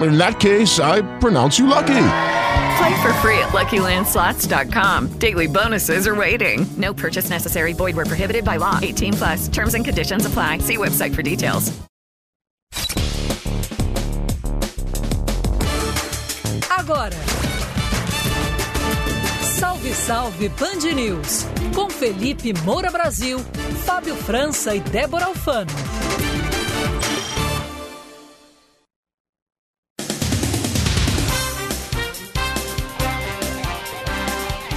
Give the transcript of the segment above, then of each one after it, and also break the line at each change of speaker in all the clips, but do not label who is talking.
In that case, I pronounce you lucky.
Play for free at LuckyLandSlots.com. Daily bonuses are waiting. No purchase necessary. Void where prohibited by law. 18 plus. Terms and conditions apply. See website for details.
Agora. Salve, salve Band News. Com Felipe Moura Brasil, Fábio França e Débora Alfano.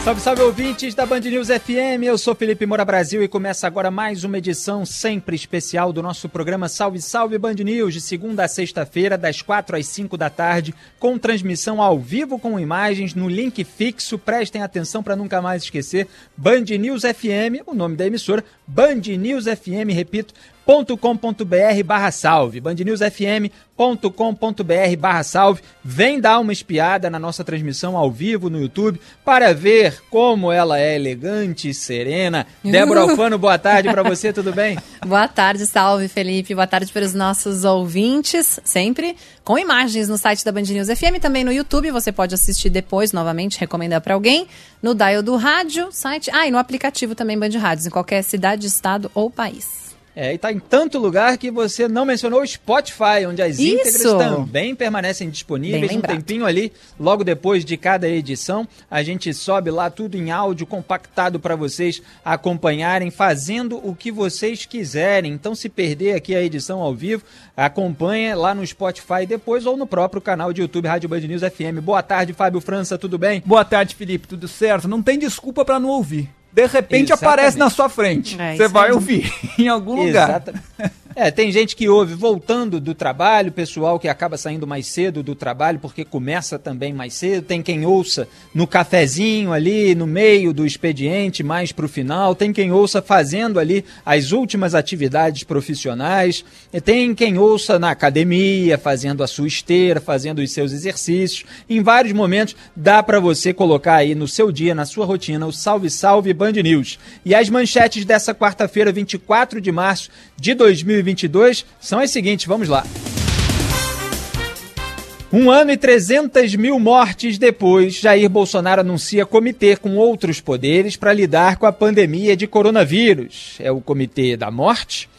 Salve, salve ouvintes da Band News FM, eu sou Felipe Moura Brasil e começa agora mais uma edição sempre especial do nosso programa Salve, Salve Band News, de segunda a sexta-feira, das quatro às cinco da tarde, com transmissão ao vivo com imagens no link fixo, prestem atenção para nunca mais esquecer, Band News FM, o nome da emissora, Band News FM, repito, .com.br barra salve, bandnewsfm.com.br barra salve. Vem dar uma espiada na nossa transmissão ao vivo no YouTube para ver como ela é elegante e serena. Débora Alfano, boa tarde para você, tudo bem?
Boa tarde, salve Felipe, boa tarde para os nossos ouvintes, sempre com imagens no site da Band News FM, também no YouTube, você pode assistir depois, novamente, recomendar para alguém, no dial do rádio, site, ah, e no aplicativo também Band Rádios, em qualquer cidade, estado ou país.
É, e tá em tanto lugar que você não mencionou o Spotify, onde as
Isso.
íntegras também permanecem disponíveis um tempinho ali, logo depois de cada edição. A gente sobe lá tudo em áudio compactado para vocês acompanharem, fazendo o que vocês quiserem. Então, se perder aqui a edição ao vivo, acompanha lá no Spotify depois ou no próprio canal de YouTube Rádio Band News FM. Boa tarde, Fábio França, tudo bem?
Boa tarde, Felipe. Tudo certo? Não tem desculpa pra não ouvir. De repente
Exatamente.
aparece na sua frente.
É,
Você vai ouvir em algum lugar.
É, tem gente que ouve voltando do trabalho, pessoal que acaba saindo mais cedo do trabalho porque começa também mais cedo. Tem quem ouça no cafezinho ali, no meio do expediente, mais pro final. Tem quem ouça fazendo ali as últimas atividades profissionais. Tem quem ouça na academia, fazendo a sua esteira, fazendo os seus exercícios. Em vários momentos dá para você colocar aí no seu dia, na sua rotina, o Salve Salve Band News. E as manchetes dessa quarta-feira, 24 de março de 2022, são as seguintes, vamos lá. Um ano e 300 mil mortes depois, Jair Bolsonaro anuncia comitê com outros poderes para lidar com a pandemia de coronavírus. É o Comitê da Morte.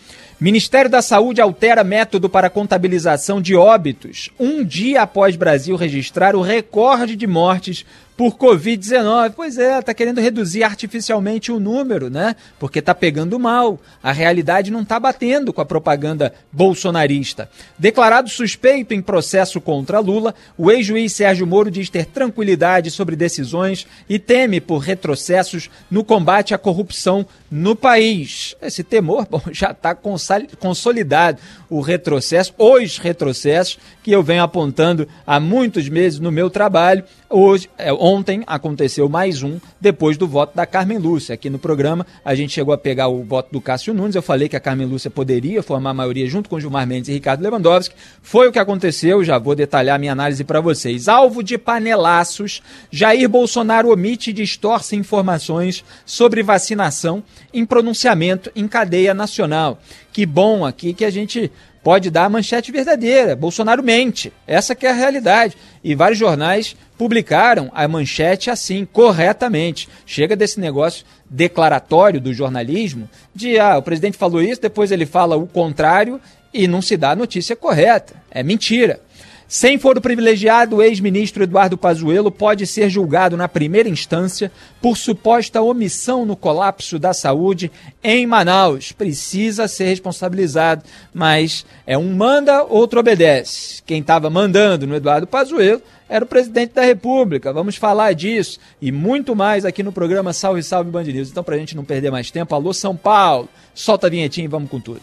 Ministério da Saúde altera método para contabilização de óbitos, um dia após Brasil registrar o recorde de mortes por Covid-19. Pois é, tá querendo reduzir artificialmente o número, né? Porque tá pegando mal. A realidade não tá batendo com a propaganda bolsonarista. Declarado suspeito em processo contra Lula, o ex-juiz Sérgio Moro diz ter tranquilidade sobre decisões e teme por retrocessos no combate à corrupção no país. Esse temor bom, já está consolidado. O retrocesso, os retrocessos que eu venho apontando há muitos meses no meu trabalho. Hoje, é, ontem aconteceu mais um depois do voto da Carmen Lúcia. Aqui no programa a gente chegou a pegar o voto do Cássio Nunes. Eu falei que a Carmen Lúcia poderia formar a maioria junto com Gilmar Mendes e Ricardo Lewandowski. Foi o que aconteceu. Já vou detalhar minha análise para vocês. Alvo de panelaços, Jair Bolsonaro omite e distorce informações sobre vacinação em pronunciamento em cadeia nacional. Que bom aqui que a gente pode dar a manchete verdadeira. Bolsonaro mente. Essa que é a realidade. E vários jornais publicaram a manchete assim, corretamente. Chega desse negócio declaratório do jornalismo de ah, o presidente falou isso, depois ele fala o contrário e não se dá a notícia correta. É mentira. Sem foro privilegiado, o ex-ministro Eduardo Pazuello pode ser julgado na primeira instância por suposta omissão no colapso da saúde em Manaus. Precisa ser responsabilizado, mas é um manda, outro obedece. Quem estava mandando no Eduardo Pazuello era o presidente da República. Vamos falar disso e muito mais aqui no programa Salve Salve Band News. Então, para a gente não perder mais tempo, alô São Paulo, solta a vinhetinha e vamos com tudo.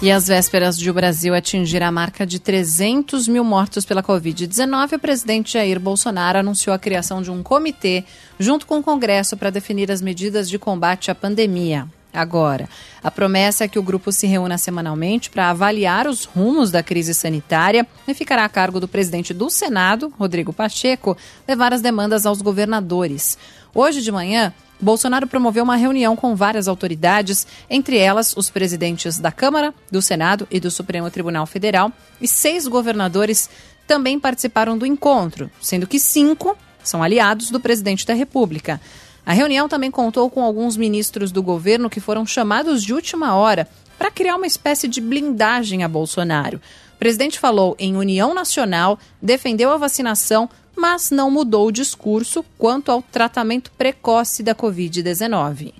E às vésperas de o Brasil atingir a marca de 300 mil mortos pela Covid-19, o presidente Jair Bolsonaro anunciou a criação de um comitê junto com o Congresso para definir as medidas de combate à pandemia. Agora, a promessa é que o grupo se reúna semanalmente para avaliar os rumos da crise sanitária e ficará a cargo do presidente do Senado, Rodrigo Pacheco, levar as demandas aos governadores. Hoje de manhã, Bolsonaro promoveu uma reunião com várias autoridades, entre elas os presidentes da Câmara, do Senado e do Supremo Tribunal Federal, e seis governadores também participaram do encontro, sendo que cinco são aliados do presidente da República. A reunião também contou com alguns ministros do governo que foram chamados de última hora para criar uma espécie de blindagem a Bolsonaro. O presidente falou em união nacional, defendeu a vacinação, mas não mudou o discurso quanto ao tratamento precoce da Covid-19.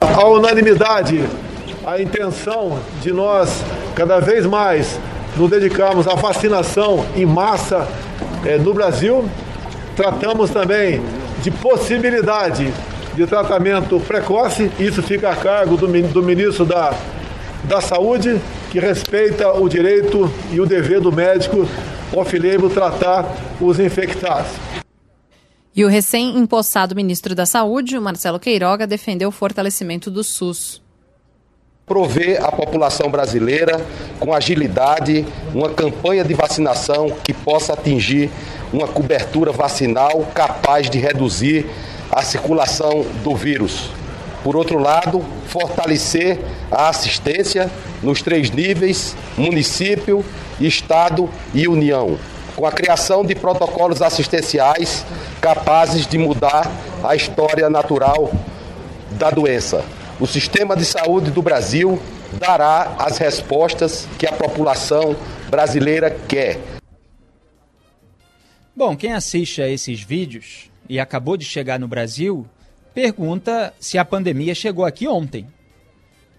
A unanimidade, a intenção de nós cada vez mais nos dedicarmos à vacinação em massa eh, no Brasil. Tratamos também de possibilidade de tratamento precoce, isso fica a cargo do, do ministro da, da Saúde, que respeita o direito e o dever do médico off-label tratar os infectados.
E o recém-impossado ministro da Saúde, Marcelo Queiroga, defendeu o fortalecimento do SUS.
Prover a população brasileira com agilidade uma campanha de vacinação que possa atingir uma cobertura vacinal capaz de reduzir a circulação do vírus. Por outro lado, fortalecer a assistência nos três níveis: município, Estado e União, com a criação de protocolos assistenciais capazes de mudar a história natural da doença. O sistema de saúde do Brasil dará as respostas que a população brasileira quer.
Bom, quem assiste a esses vídeos e acabou de chegar no Brasil pergunta se a pandemia chegou aqui ontem.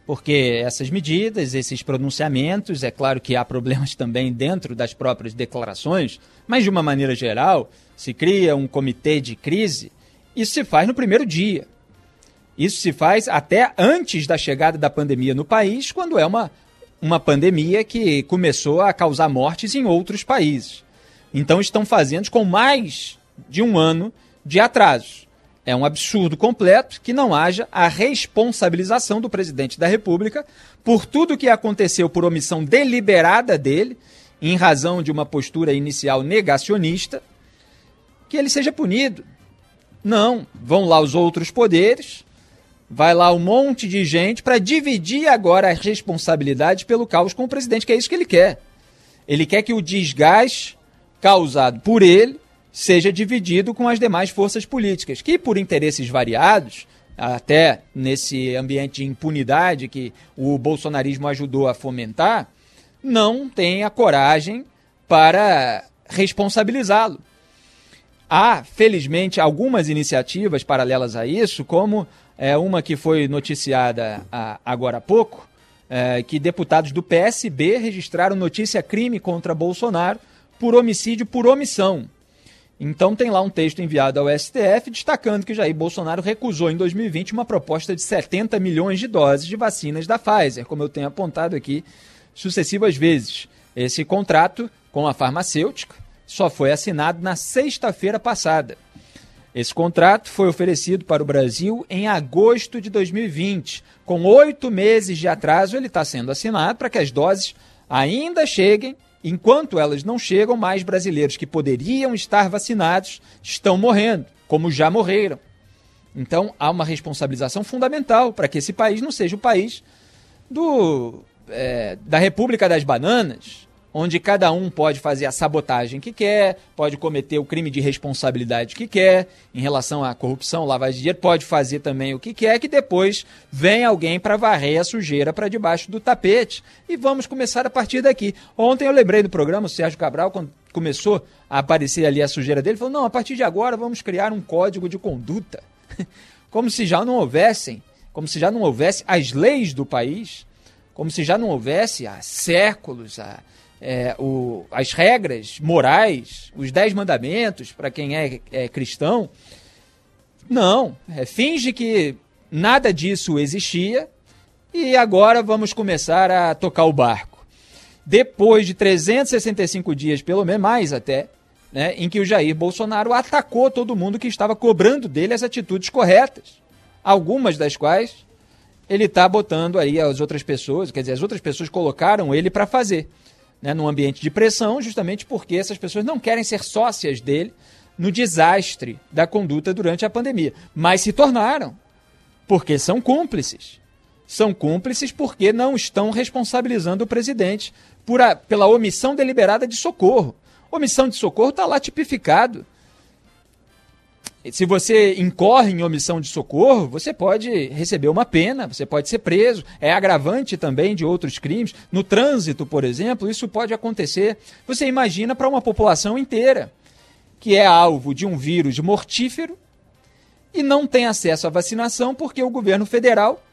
Porque essas medidas, esses pronunciamentos, é claro que há problemas também dentro das próprias declarações, mas de uma maneira geral, se cria um comitê de crise, isso se faz no primeiro dia. Isso se faz até antes da chegada da pandemia no país, quando é uma, uma pandemia que começou a causar mortes em outros países. Então estão fazendo com mais de um ano de atraso. É um absurdo completo que não haja a responsabilização do presidente da República por tudo que aconteceu por omissão deliberada dele, em razão de uma postura inicial negacionista, que ele seja punido. Não, vão lá os outros poderes, vai lá um monte de gente para dividir agora as responsabilidades pelo caos com o presidente, que é isso que ele quer. Ele quer que o desgaste causado por ele seja dividido com as demais forças políticas, que por interesses variados, até nesse ambiente de impunidade que o bolsonarismo ajudou a fomentar, não tem a coragem para responsabilizá-lo. Há, felizmente, algumas iniciativas paralelas a isso, como é, uma que foi noticiada a, agora há pouco, é, que deputados do PSB registraram notícia crime contra Bolsonaro por homicídio por omissão. Então tem lá um texto enviado ao STF destacando que Jair Bolsonaro recusou em 2020 uma proposta de 70 milhões de doses de vacinas da Pfizer, como eu tenho apontado aqui sucessivas vezes. Esse contrato com a farmacêutica só foi assinado na sexta-feira passada. Esse contrato foi oferecido para o Brasil em agosto de 2020. Com oito meses de atraso, ele está sendo assinado para que as doses ainda cheguem Enquanto elas não chegam, mais brasileiros que poderiam estar vacinados estão morrendo, como já morreram. Então há uma responsabilização fundamental para que esse país não seja o país do, é, da República das Bananas, onde cada um pode fazer a sabotagem que quer, pode cometer o crime de responsabilidade que quer em relação à corrupção, lavagem de dinheiro, pode fazer também o que quer, que depois vem alguém para varrer a sujeira para debaixo do tapete. E vamos começar a partir daqui. Ontem eu lembrei do programa, o Sérgio Cabral, quando começou a aparecer ali a sujeira dele, falou: não, a partir de agora vamos criar um código de conduta. como se já não houvessem, como se já não houvesse as leis do país, como se já não houvesse há séculos, há é, o, as regras morais, os dez mandamentos para quem é, é, cristão. Não, é, finge que nada disso existia e agora vamos começar a tocar o barco. Depois de 365 dias, pelo menos mais até, né, em que o Jair Bolsonaro atacou todo mundo que estava cobrando dele as atitudes corretas, algumas das quais ele está botando aí as outras pessoas, quer dizer, as outras pessoas colocaram ele para fazer né, num ambiente de pressão, justamente porque essas pessoas não querem ser sócias dele no desastre da conduta durante a pandemia. Mas se tornaram, porque são cúmplices. São cúmplices porque não estão responsabilizando o presidente por a, pela omissão deliberada de socorro. Omissão de socorro está lá tipificado se você incorre em omissão de socorro, você pode receber uma pena, você pode ser preso. É agravante também de outros crimes. No trânsito, por exemplo, isso pode acontecer. Você imagina para uma população inteira que é alvo de um vírus mortífero e não tem acesso à vacinação porque o governo federal,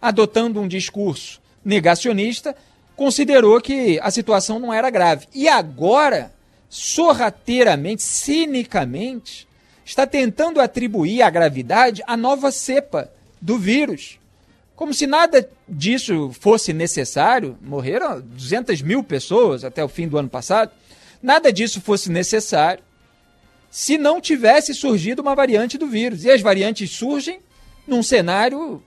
adotando um discurso negacionista, considerou que a situação não era grave. E agora, sorrateiramente, cinicamente, está tentando atribuir a gravidade à nova cepa do vírus. Como se nada disso fosse necessário, morreram 200 mil pessoas até o fim do ano passado, nada disso fosse necessário se não tivesse surgido uma variante do vírus. E as variantes surgem num cenário.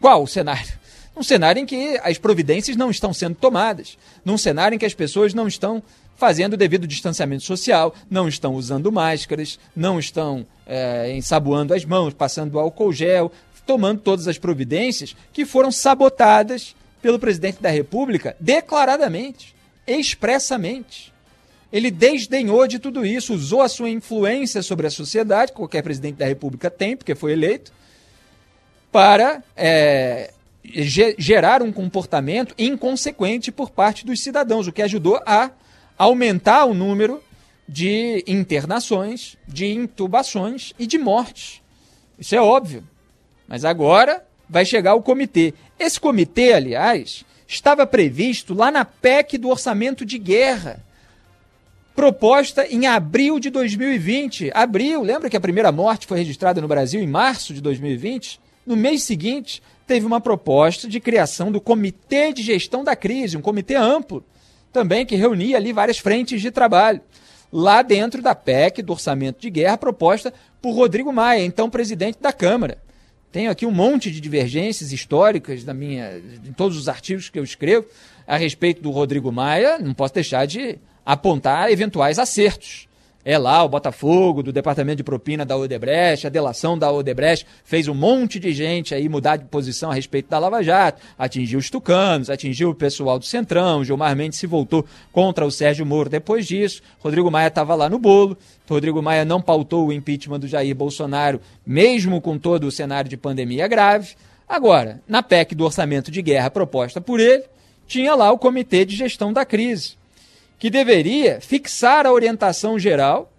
Qual o cenário? Num cenário em que as providências não estão sendo tomadas, num cenário em que as pessoas não estão fazendo o devido distanciamento social, não estão usando máscaras, não estão é, ensaboando as mãos, passando álcool gel, tomando todas as providências que foram sabotadas pelo presidente da República declaradamente, expressamente. Ele desdenhou de tudo isso, usou a sua influência sobre a sociedade, qualquer presidente da República tem, porque foi eleito, para é, gerar um comportamento inconsequente por parte dos cidadãos, o que ajudou a aumentar o número de internações, de intubações e de mortes. Isso é óbvio. Mas agora vai chegar o comitê. Esse comitê, aliás, estava previsto lá na PEC do orçamento de guerra, proposta em abril de 2020. Abril, lembra que a primeira morte foi registrada no Brasil em março de 2020? No mês seguinte, teve uma proposta de criação do Comitê de Gestão da Crise, um comitê amplo, também que reunia ali várias frentes de trabalho, lá dentro da PEC, do orçamento de guerra, proposta por Rodrigo Maia, então presidente da Câmara. Tenho aqui um monte de divergências históricas da minha, em todos os artigos que eu escrevo a respeito do Rodrigo Maia, não posso deixar de apontar eventuais acertos é lá o Botafogo, do departamento de propina da Odebrecht, a delação da Odebrecht fez um monte de gente aí mudar de posição a respeito da Lava Jato, atingiu os tucanos, atingiu o pessoal do Centrão, Gilmar Mendes se voltou contra o Sérgio Moro depois disso, Rodrigo Maia estava lá no bolo, Rodrigo Maia não pautou o impeachment do Jair Bolsonaro, mesmo com todo o cenário de pandemia grave. Agora, na PEC do orçamento de guerra proposta por ele, tinha lá o Comitê de Gestão da Crise que deveria fixar a orientação geral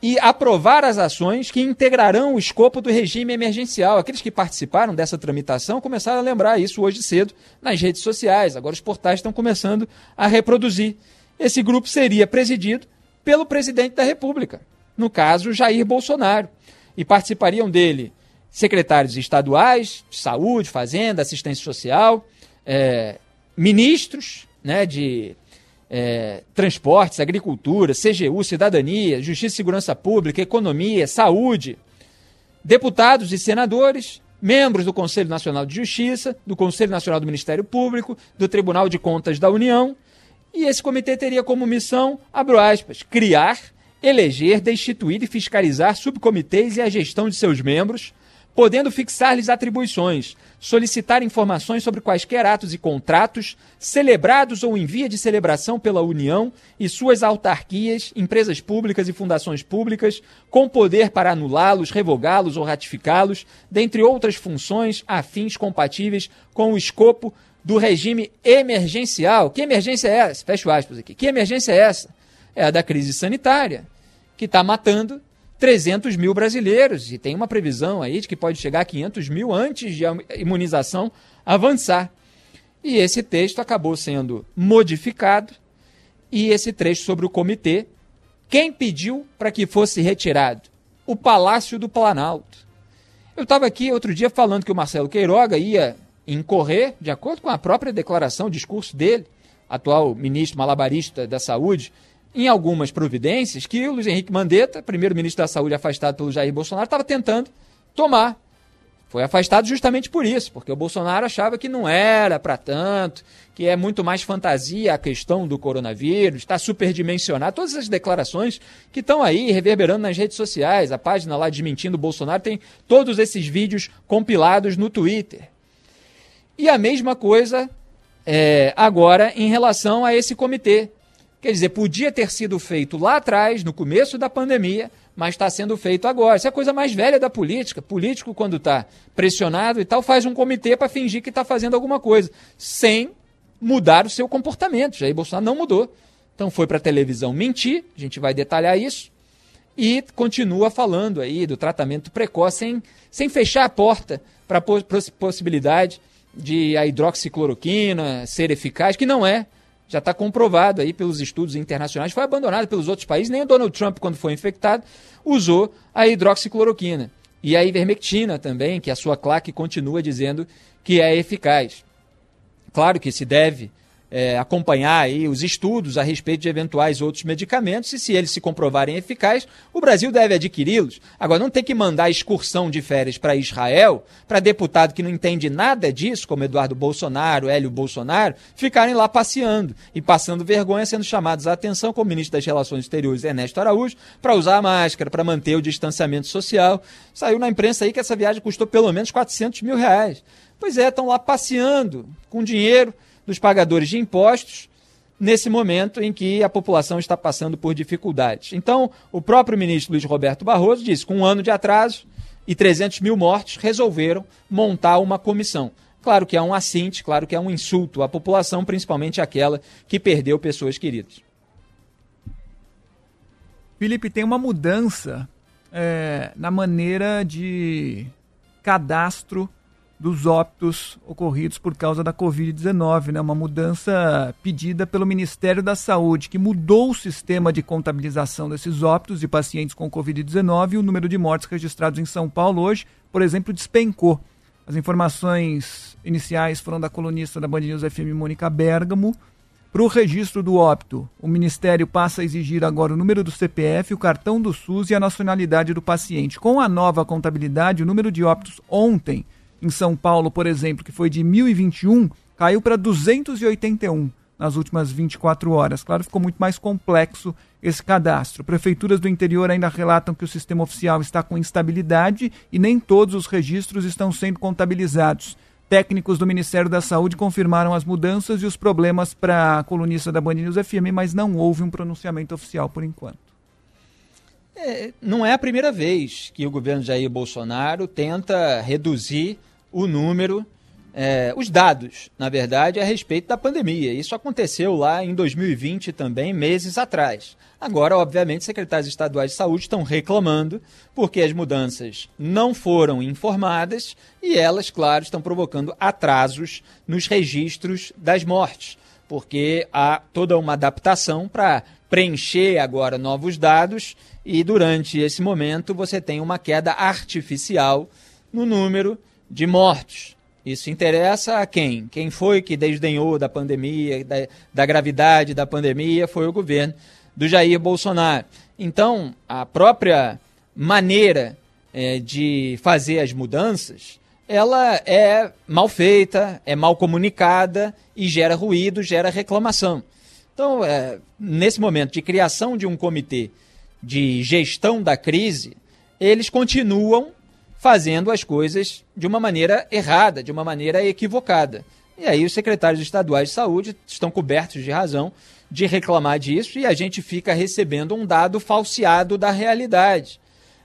e aprovar as ações que integrarão o escopo do regime emergencial. Aqueles que participaram dessa tramitação começaram a lembrar isso hoje cedo nas redes sociais. Agora os portais estão começando a reproduzir. Esse grupo seria presidido pelo presidente da República, no caso Jair Bolsonaro. E participariam dele secretários estaduais de saúde, fazenda, assistência social, é, ministros né, de é, transportes, agricultura, CGU, cidadania, justiça e segurança pública, economia, saúde, deputados e senadores, membros do Conselho Nacional de Justiça, do Conselho Nacional do Ministério Público, do Tribunal de Contas da União. E esse comitê teria como missão, abro aspas, criar, eleger, destituir e fiscalizar subcomitês e a gestão de seus membros, podendo fixar-lhes atribuições, solicitar informações sobre quaisquer atos e contratos celebrados ou em via de celebração pela União e suas autarquias, empresas públicas e fundações públicas, com poder para anulá-los, revogá-los ou ratificá-los, dentre outras funções afins compatíveis com o escopo do regime emergencial. Que emergência é essa? Fecho aspas aqui. Que emergência é essa? É a da crise sanitária, que está matando 300 mil brasileiros e tem uma previsão aí de que pode chegar a 500 mil antes de a imunização avançar. E esse texto acabou sendo modificado e esse trecho sobre o comitê, quem pediu para que fosse retirado? O Palácio do Planalto. Eu estava aqui outro dia falando que o Marcelo Queiroga ia incorrer, de acordo com a própria declaração, discurso dele, atual ministro malabarista da Saúde, em algumas providências que o Luiz Henrique Mandetta, primeiro-ministro da Saúde afastado pelo Jair Bolsonaro, estava tentando tomar. Foi afastado justamente por isso, porque o Bolsonaro achava que não era para tanto, que é muito mais fantasia a questão do coronavírus, está superdimensionado. Todas as declarações que estão aí reverberando nas redes sociais, a página lá desmentindo o Bolsonaro tem todos esses vídeos compilados no Twitter. E a mesma coisa é, agora em relação a esse comitê. Quer dizer, podia ter sido feito lá atrás, no começo da pandemia, mas está sendo feito agora. Isso é a coisa mais velha da política. Político, quando está pressionado e tal, faz um comitê para fingir que está fazendo alguma coisa, sem mudar o seu comportamento. Jair Bolsonaro não mudou. Então foi para a televisão mentir, a gente vai detalhar isso, e continua falando aí do tratamento precoce, sem, sem fechar a porta para a possibilidade de a hidroxicloroquina ser eficaz, que não é já está comprovado aí pelos estudos internacionais, foi abandonado pelos outros países, nem o Donald Trump, quando foi infectado, usou a hidroxicloroquina. E a ivermectina também, que a sua claque continua dizendo que é eficaz. Claro que se deve é, acompanhar aí os estudos a respeito de eventuais outros medicamentos e se eles se comprovarem eficazes, o Brasil deve adquiri-los. Agora, não tem que mandar excursão de férias para Israel para deputado que não entende nada disso, como Eduardo Bolsonaro, Hélio Bolsonaro, ficarem lá passeando e passando vergonha, sendo chamados a atenção como ministro das Relações Exteriores Ernesto Araújo para usar a máscara, para manter o distanciamento social. Saiu na imprensa aí que essa viagem custou pelo menos 400 mil reais. Pois é, estão lá passeando com dinheiro dos pagadores de impostos nesse momento em que a população está passando por dificuldades. Então, o próprio ministro Luiz Roberto Barroso disse: com um ano de atraso e 300 mil mortes, resolveram montar uma comissão. Claro que é um assinte, claro que é um insulto à população, principalmente aquela que perdeu pessoas queridas.
Felipe, tem uma mudança é, na maneira de cadastro dos óbitos ocorridos por causa da Covid-19, né? Uma mudança pedida pelo Ministério da Saúde, que mudou o sistema de contabilização desses óbitos de pacientes com Covid-19 e o número de mortes registrados em São Paulo hoje, por exemplo, despencou. As informações iniciais foram da colunista da Band News FM, Mônica Bergamo. Para o registro do óbito, o Ministério passa a exigir agora o número do CPF, o cartão do SUS e a nacionalidade do paciente. Com a nova contabilidade, o número de óbitos ontem em São Paulo, por exemplo, que foi de 1021, caiu para 281 nas últimas 24 horas. Claro, ficou muito mais complexo esse cadastro. Prefeituras do interior ainda relatam que o sistema oficial está com instabilidade e nem todos os registros estão sendo contabilizados. Técnicos do Ministério da Saúde confirmaram as mudanças e os problemas para a colunista da Band News FM, mas não houve um pronunciamento oficial por enquanto.
É, não é a primeira vez que o governo Jair Bolsonaro tenta reduzir o número, é, os dados, na verdade, a respeito da pandemia. Isso aconteceu lá em 2020 também, meses atrás. Agora, obviamente, os secretários estaduais de saúde estão reclamando porque as mudanças não foram informadas e elas, claro, estão provocando atrasos nos registros das mortes, porque há toda uma adaptação para preencher agora novos dados e durante esse momento você tem uma queda artificial no número de mortos. Isso interessa a quem? Quem foi que desdenhou da pandemia, da, da gravidade da pandemia, foi o governo do Jair Bolsonaro. Então, a própria maneira é, de fazer as mudanças, ela é mal feita, é mal comunicada e gera ruído, gera reclamação. Então, é, nesse momento de criação de um comitê de gestão da crise, eles continuam fazendo as coisas de uma maneira errada, de uma maneira equivocada. E aí os secretários estaduais de saúde estão cobertos de razão de reclamar disso e a gente fica recebendo um dado falseado da realidade.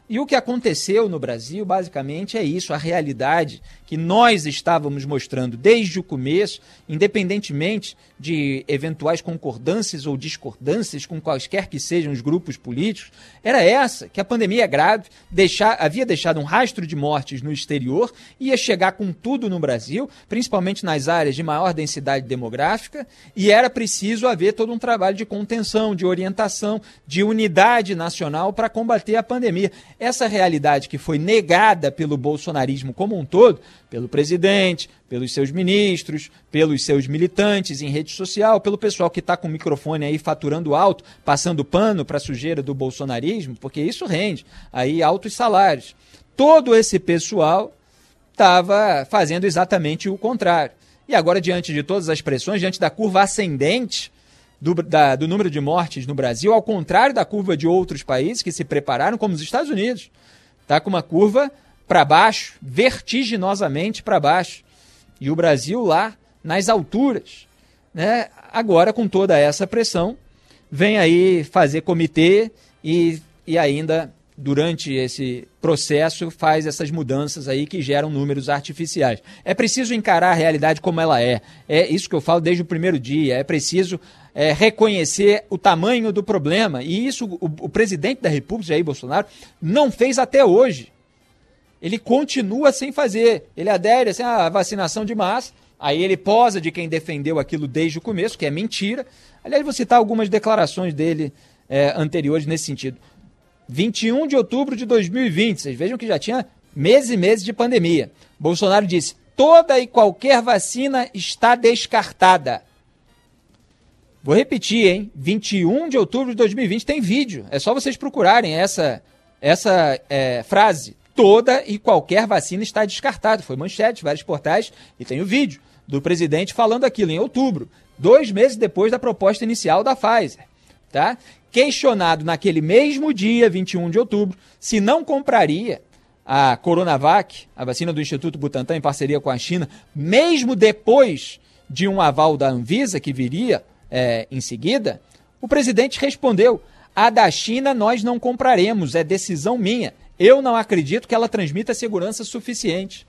E o que aconteceu no Brasil, basicamente, é isso: a realidade que nós estávamos mostrando desde o começo, independentemente de eventuais concordâncias ou discordâncias com quaisquer que sejam os grupos políticos, era essa: que a pandemia é grave, deixar, havia deixado um rastro de mortes no exterior, ia chegar com tudo no Brasil, principalmente nas áreas de maior densidade demográfica, e era preciso haver todo um trabalho de contenção, de orientação, de unidade nacional para combater a pandemia. Essa realidade que foi negada pelo bolsonarismo como um todo, pelo presidente, pelos seus ministros, pelos seus militantes em rede social, pelo pessoal que está com o microfone aí faturando alto, passando pano para a sujeira do bolsonarismo, porque isso rende aí altos salários. Todo esse pessoal estava fazendo exatamente o contrário. E agora, diante de todas as pressões, diante da curva ascendente do, da, do número de mortes no Brasil, ao contrário da curva de outros países que se prepararam, como os Estados Unidos. Está com uma curva para baixo, vertiginosamente para baixo. E o Brasil lá nas alturas. Né? Agora, com toda essa pressão, vem aí fazer comitê e, e ainda durante esse processo faz essas mudanças aí que geram números artificiais. É preciso encarar a realidade como ela é. É isso que eu falo desde o primeiro dia. É preciso é, reconhecer o tamanho do problema. E isso o, o presidente da República, Jair Bolsonaro, não fez até hoje. Ele continua sem fazer. Ele adere assim, à vacinação de massa. Aí ele posa de quem defendeu aquilo desde o começo, que é mentira. Aliás, vou citar algumas declarações dele é, anteriores nesse sentido. 21 de outubro de 2020. Vocês vejam que já tinha meses e meses de pandemia. Bolsonaro disse: toda e qualquer vacina está descartada. Vou repetir, hein? 21 de outubro de 2020 tem vídeo. É só vocês procurarem essa, essa é, frase. Toda e qualquer vacina está descartada. Foi manchete, vários portais, e tem o vídeo do presidente falando aquilo em outubro, dois meses depois da proposta inicial da Pfizer. Tá? questionado naquele mesmo dia, 21 de outubro, se não compraria a Coronavac, a vacina do Instituto Butantan em parceria com a China, mesmo depois de um aval da Anvisa que viria é, em seguida, o presidente respondeu: a da China nós não compraremos, é decisão minha. Eu não acredito que ela transmita segurança suficiente.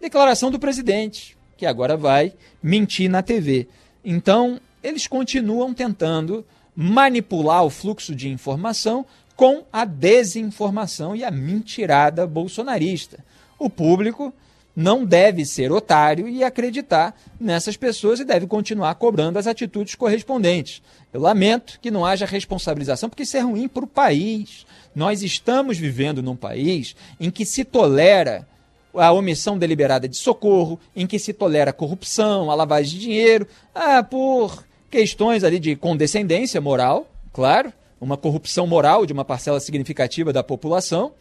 Declaração do presidente, que agora vai mentir na TV. Então, eles continuam tentando manipular o fluxo de informação com a desinformação e a mentirada bolsonarista. O público não deve ser otário e acreditar nessas pessoas e deve continuar cobrando as atitudes correspondentes. Eu lamento que não haja responsabilização, porque isso é ruim para o país. Nós estamos vivendo num país em que se tolera a omissão deliberada de socorro, em que se tolera a corrupção, a lavagem de dinheiro, ah, por questões ali de condescendência moral, claro, uma corrupção moral de uma parcela significativa da população,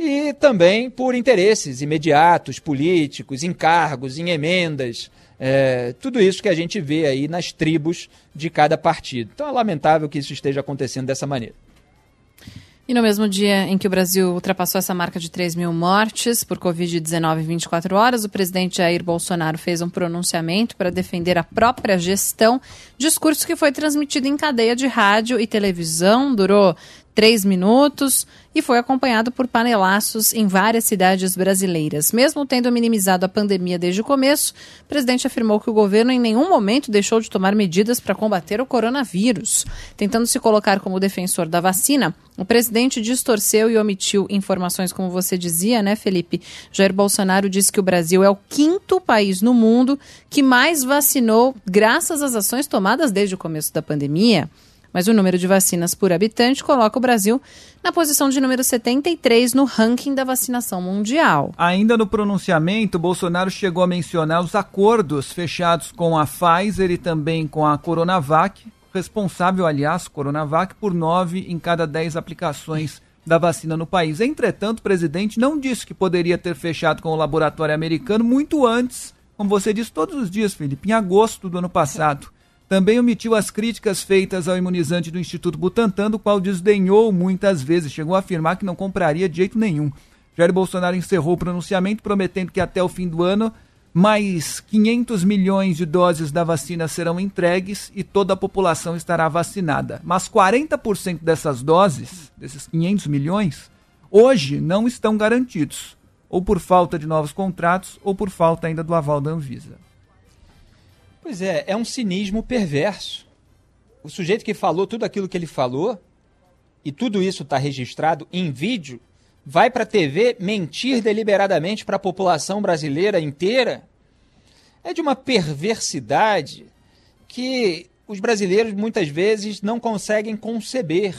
e também por interesses imediatos, políticos, encargos, em emendas, é, tudo isso que a gente vê aí nas tribos de cada partido. Então é lamentável que isso esteja acontecendo dessa maneira.
E no mesmo dia em que o Brasil ultrapassou essa marca de 3 mil mortes por Covid-19 em 24 horas, o presidente Jair Bolsonaro fez um pronunciamento para defender a própria gestão. Discurso que foi transmitido em cadeia de rádio e televisão, durou três minutos e foi acompanhado por panelaços em várias cidades brasileiras. Mesmo tendo minimizado a pandemia desde o começo, o presidente afirmou que o governo em nenhum momento deixou de tomar medidas para combater o coronavírus. Tentando se colocar como defensor da vacina, o presidente distorceu e omitiu informações, como você dizia, né, Felipe? Jair Bolsonaro disse que o Brasil é o quinto país no mundo que mais vacinou graças às ações tomadas desde o começo da pandemia mas o número de vacinas por habitante coloca o Brasil na posição de número 73 no ranking da vacinação mundial.
Ainda no pronunciamento, Bolsonaro chegou a mencionar os acordos fechados com a Pfizer e também com a Coronavac, responsável, aliás, Coronavac, por nove em cada dez aplicações da vacina no país. Entretanto, o presidente não disse que poderia ter fechado com o laboratório americano muito antes, como você disse todos os dias, Felipe, em agosto do ano passado Também omitiu as críticas feitas ao imunizante do Instituto Butantan, do qual desdenhou muitas vezes, chegou a afirmar que não compraria de jeito nenhum. Jair Bolsonaro encerrou o pronunciamento prometendo que até o fim do ano mais 500 milhões de doses da vacina serão entregues e toda a população estará vacinada. Mas 40% dessas doses, desses 500 milhões, hoje não estão garantidos, ou por falta de novos contratos, ou por falta ainda do aval da Anvisa.
Pois é, é um cinismo perverso. O sujeito que falou tudo aquilo que ele falou, e tudo isso está registrado em vídeo, vai para a TV mentir deliberadamente para a população brasileira inteira, é de uma perversidade que os brasileiros muitas vezes não conseguem conceber,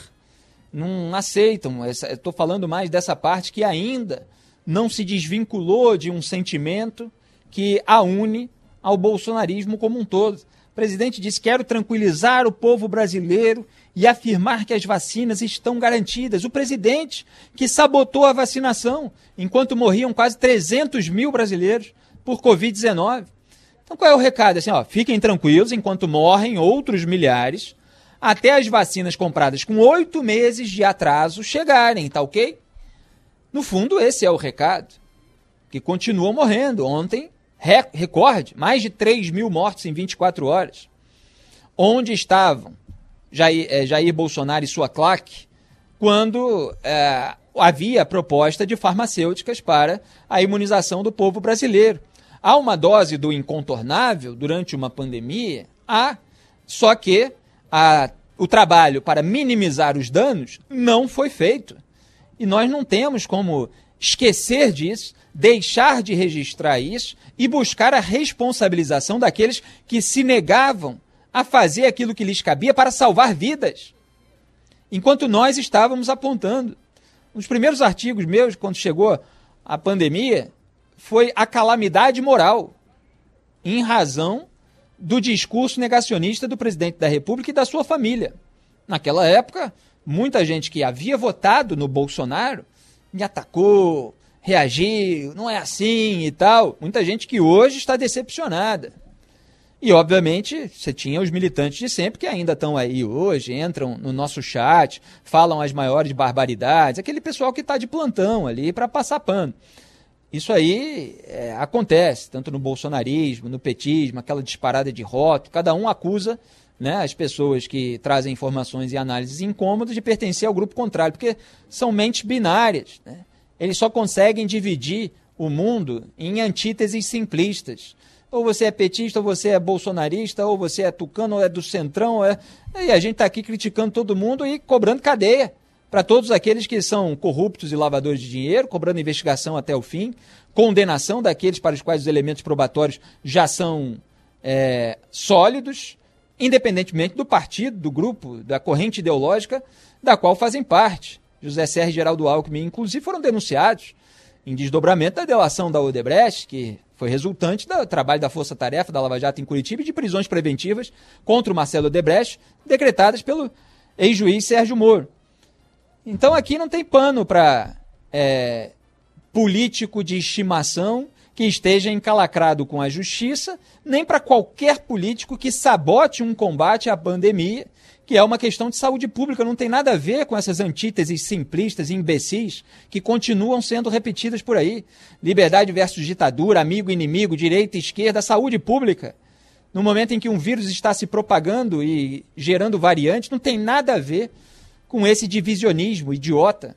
não aceitam. Estou falando mais dessa parte que ainda não se desvinculou de um sentimento que a une ao bolsonarismo como um todo. O presidente disse: quero tranquilizar o povo brasileiro e afirmar que as vacinas estão garantidas. O presidente que sabotou a vacinação, enquanto morriam quase 300 mil brasileiros por Covid-19. Então qual é o recado? Assim, ó, fiquem tranquilos enquanto morrem outros milhares, até as vacinas compradas com oito meses de atraso chegarem, tá ok? No fundo, esse é o recado. Que continuam morrendo. Ontem, recorde, mais de 3 mil mortes em 24 horas. Onde estavam Jair, é, Jair Bolsonaro e sua claque quando é, havia proposta de farmacêuticas para a imunização do povo brasileiro. Há uma dose do incontornável durante uma pandemia? Há, só que a, o trabalho para minimizar os danos não foi feito. E nós não temos como esquecer disso, deixar de registrar isso e buscar a responsabilização daqueles que se negavam a fazer aquilo que lhes cabia para salvar vidas. Enquanto nós estávamos apontando. Um dos primeiros artigos meus, quando chegou a pandemia, foi a calamidade moral, em razão do discurso negacionista do presidente da República e da sua família. Naquela época, muita gente que havia votado no Bolsonaro me atacou, reagiu, não é assim e tal. Muita gente que hoje está decepcionada. E, obviamente, você tinha os militantes de sempre que ainda estão aí hoje, entram no nosso chat, falam as maiores barbaridades, aquele pessoal que está de plantão ali para passar pano. Isso aí é, acontece, tanto no bolsonarismo, no petismo, aquela disparada de rótulo, cada um acusa né, as pessoas que trazem informações e análises incômodas de pertencer ao grupo contrário, porque são mentes binárias. Né? Eles só conseguem dividir o mundo em antíteses simplistas. Ou você é petista, ou você é bolsonarista, ou você é tucano, ou é do centrão. É... E a gente está aqui criticando todo mundo e cobrando cadeia para todos aqueles que são corruptos e lavadores de dinheiro, cobrando investigação até o fim, condenação daqueles para os quais os elementos probatórios já são é, sólidos, independentemente do partido, do grupo, da corrente ideológica da qual fazem parte. José Serra Geraldo Alckmin, inclusive, foram denunciados em desdobramento da delação da Odebrecht, que foi resultante do trabalho da Força Tarefa da Lava Jato em Curitiba e de prisões preventivas contra o Marcelo Odebrecht, decretadas pelo ex-juiz Sérgio Moro. Então aqui não tem pano para é, político de estimação que esteja encalacrado com a justiça, nem para qualquer político que sabote um combate à pandemia que é uma questão de saúde pública, não tem nada a ver com essas antíteses simplistas e imbecis que continuam sendo repetidas por aí. Liberdade versus ditadura, amigo inimigo, direita e esquerda, saúde pública. No momento em que um vírus está se propagando e gerando variantes, não tem nada a ver com esse divisionismo idiota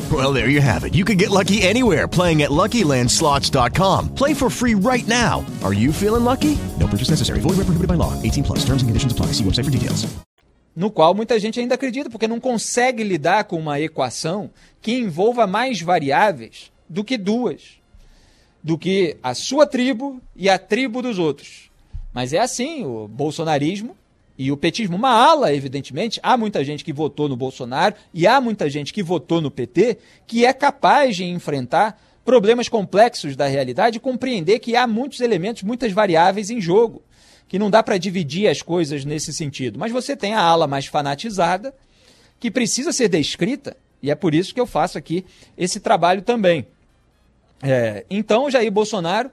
Well, there you have it. You can get lucky anywhere playing at LuckyLandSlots.com. Play for free right now. Are you feeling lucky? No purchase necessary. Void where prohibited by law. 18 plus. Terms and conditions apply. See website for details.
No qual muita gente ainda acredita, porque não consegue lidar com uma equação que envolva mais variáveis do que duas. Do que a sua tribo e a tribo dos outros. Mas é assim, o bolsonarismo e o petismo, uma ala, evidentemente, há muita gente que votou no Bolsonaro e há muita gente que votou no PT que é capaz de enfrentar problemas complexos da realidade e compreender que há muitos elementos, muitas variáveis em jogo, que não dá para dividir as coisas nesse sentido. Mas você tem a ala mais fanatizada que precisa ser descrita e é por isso que eu faço aqui esse trabalho também. É, então, Jair Bolsonaro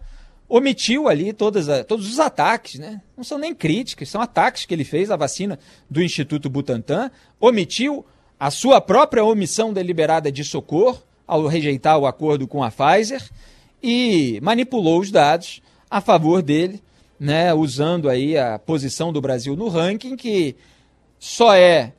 omitiu ali todas a, todos os ataques, né? Não são nem críticas, são ataques que ele fez à vacina do Instituto Butantan, omitiu a sua própria omissão deliberada de socorro ao rejeitar o acordo com a Pfizer e manipulou os dados a favor dele, né, usando aí a posição do Brasil no ranking que só é,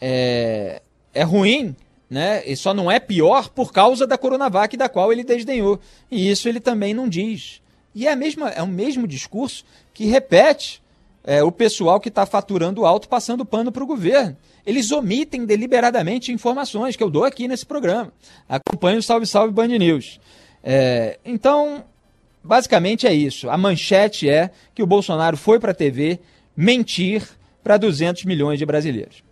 é, é ruim né? E só não é pior por causa da Coronavac, da qual ele desdenhou. E isso ele também não diz. E é, a mesma, é o mesmo discurso que repete é, o pessoal que está faturando alto passando pano para o governo. Eles omitem deliberadamente informações que eu dou aqui nesse programa. Acompanhe o Salve Salve Band News. É, então, basicamente é isso. A manchete é que o Bolsonaro foi para a TV mentir para 200 milhões de brasileiros.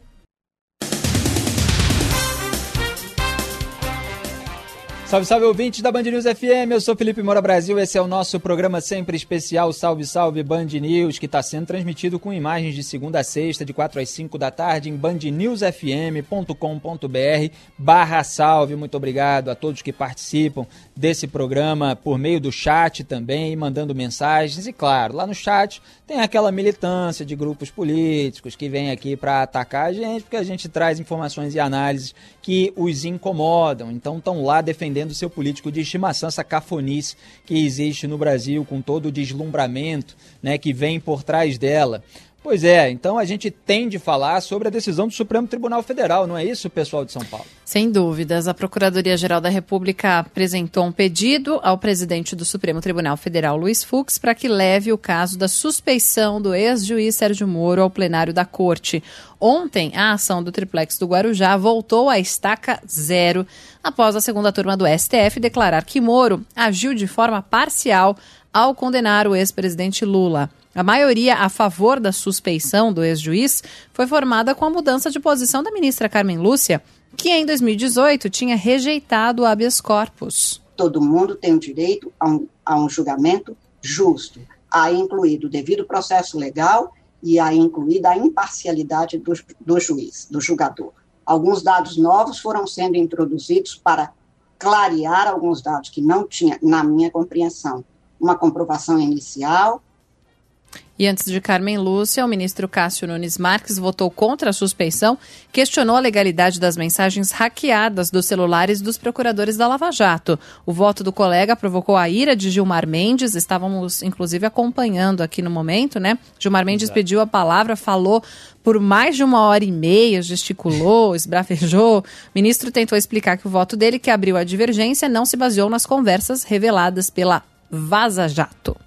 Salve, salve ouvintes da Band News FM, eu sou Felipe Moura Brasil, esse é o nosso programa sempre especial. Salve, salve Band News, que está sendo transmitido com imagens de segunda a sexta, de 4 às 5 da tarde, em bandnewsfm.com.br barra salve, muito obrigado a todos que participam desse programa por meio do chat também, mandando mensagens, e claro, lá no chat tem aquela militância de grupos políticos que vem aqui para atacar a gente, porque a gente traz informações e análises que os incomodam, então estão lá defendendo defendendo seu político de estimação, essa cafonice que existe no Brasil, com todo o deslumbramento né, que vem por trás dela. Pois é, então a gente tem de falar sobre a decisão do Supremo Tribunal Federal, não é isso, pessoal de São Paulo?
Sem dúvidas. A Procuradoria-Geral da República apresentou um pedido ao presidente do Supremo Tribunal Federal, Luiz Fux, para que leve o caso da suspeição do ex-juiz Sérgio Moro ao plenário da Corte. Ontem, a ação do triplex do Guarujá voltou à estaca zero após a segunda turma do STF declarar que Moro agiu de forma parcial ao condenar o ex-presidente Lula. A maioria a favor da suspeição do ex-juiz foi formada com a mudança de posição da ministra Carmen Lúcia, que em 2018 tinha rejeitado o habeas corpus.
Todo mundo tem o direito a um, a um julgamento justo, a incluir o devido processo legal e a incluir a imparcialidade do, do juiz, do julgador. Alguns dados novos foram sendo introduzidos para clarear alguns dados que não tinha, na minha compreensão, uma comprovação inicial
e antes de Carmen Lúcia, o ministro Cássio Nunes Marques votou contra a suspeição, questionou a legalidade das mensagens hackeadas dos celulares dos procuradores da Lava Jato. O voto do colega provocou a ira de Gilmar Mendes, estávamos inclusive acompanhando aqui no momento, né? Gilmar Mendes Exato. pediu a palavra, falou por mais de uma hora e meia, gesticulou, esbrafejou. O ministro tentou explicar que o voto dele, que abriu a divergência, não se baseou nas conversas reveladas pela Vaza Jato.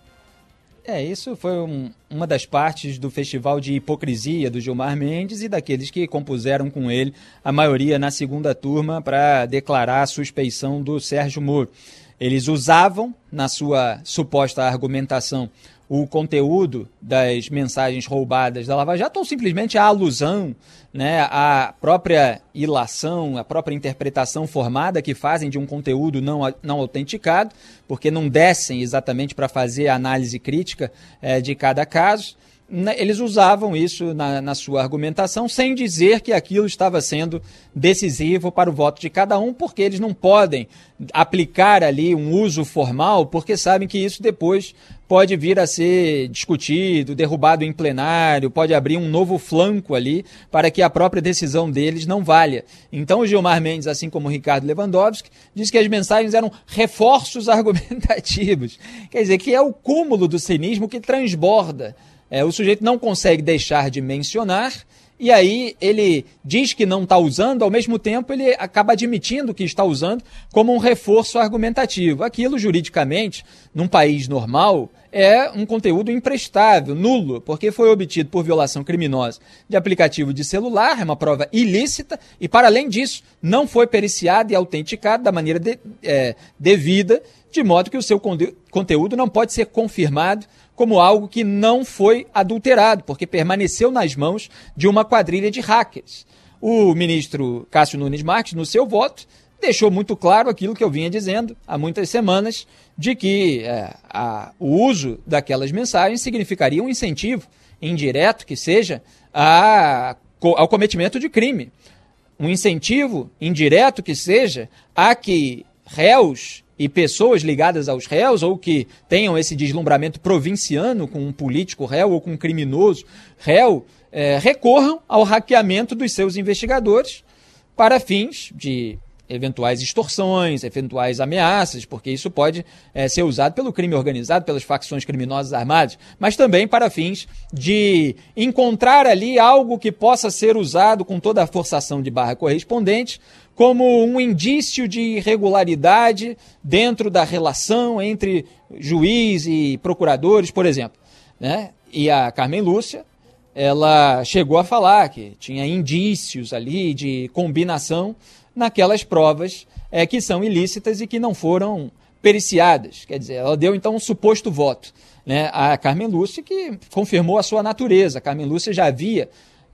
É, isso foi um, uma das partes do festival de hipocrisia do Gilmar Mendes e daqueles que compuseram com ele, a maioria na segunda turma, para declarar a suspeição do Sérgio Moro. Eles usavam, na sua suposta argumentação, o conteúdo das mensagens roubadas da Lava Jato ou simplesmente a alusão, né, a própria ilação, a própria interpretação formada que fazem de um conteúdo não, não autenticado, porque não descem exatamente para fazer a análise crítica é, de cada caso. Né, eles usavam isso na, na, sua argumentação sem dizer que aquilo estava sendo decisivo para o voto de cada um, porque eles não podem aplicar ali um uso formal, porque sabem que isso depois pode vir a ser discutido, derrubado em plenário, pode abrir um novo flanco ali para que a própria decisão deles não valha. Então o Gilmar Mendes, assim como o Ricardo Lewandowski, diz que as mensagens eram reforços argumentativos. Quer dizer, que é o cúmulo do cinismo que transborda. É, o sujeito não consegue deixar de mencionar e aí ele diz que não está usando, ao mesmo tempo ele acaba admitindo que está usando como um reforço argumentativo. Aquilo, juridicamente, num país normal, é um conteúdo imprestável, nulo, porque foi obtido por violação criminosa de aplicativo de celular, é uma prova ilícita, e para além disso, não foi periciado e autenticado da maneira de, é, devida, de modo que o seu conteúdo não pode ser confirmado como algo que não foi adulterado, porque permaneceu nas mãos de uma quadrilha de hackers. O ministro Cássio Nunes Marques, no seu voto, deixou muito claro aquilo que eu vinha dizendo há muitas semanas, de que é, a, o uso daquelas mensagens significaria um incentivo indireto, que seja, a, ao cometimento de crime. Um incentivo indireto que seja a que réus e pessoas ligadas aos réus ou que tenham esse deslumbramento provinciano com um político réu ou com um criminoso réu é, recorram ao hackeamento dos seus investigadores para fins de eventuais extorsões, eventuais ameaças, porque isso pode é, ser usado pelo crime organizado, pelas facções criminosas armadas, mas também para fins de encontrar ali algo que possa ser usado com toda a forçação de barra correspondente como um indício de irregularidade dentro da relação entre juiz e procuradores, por exemplo. Né? E a Carmen Lúcia, ela chegou a falar que tinha indícios ali de combinação naquelas provas é, que são ilícitas e que não foram periciadas. Quer dizer, ela deu então um suposto voto. Né, a Carmen Lúcia, que confirmou a sua natureza. A Carmen Lúcia já havia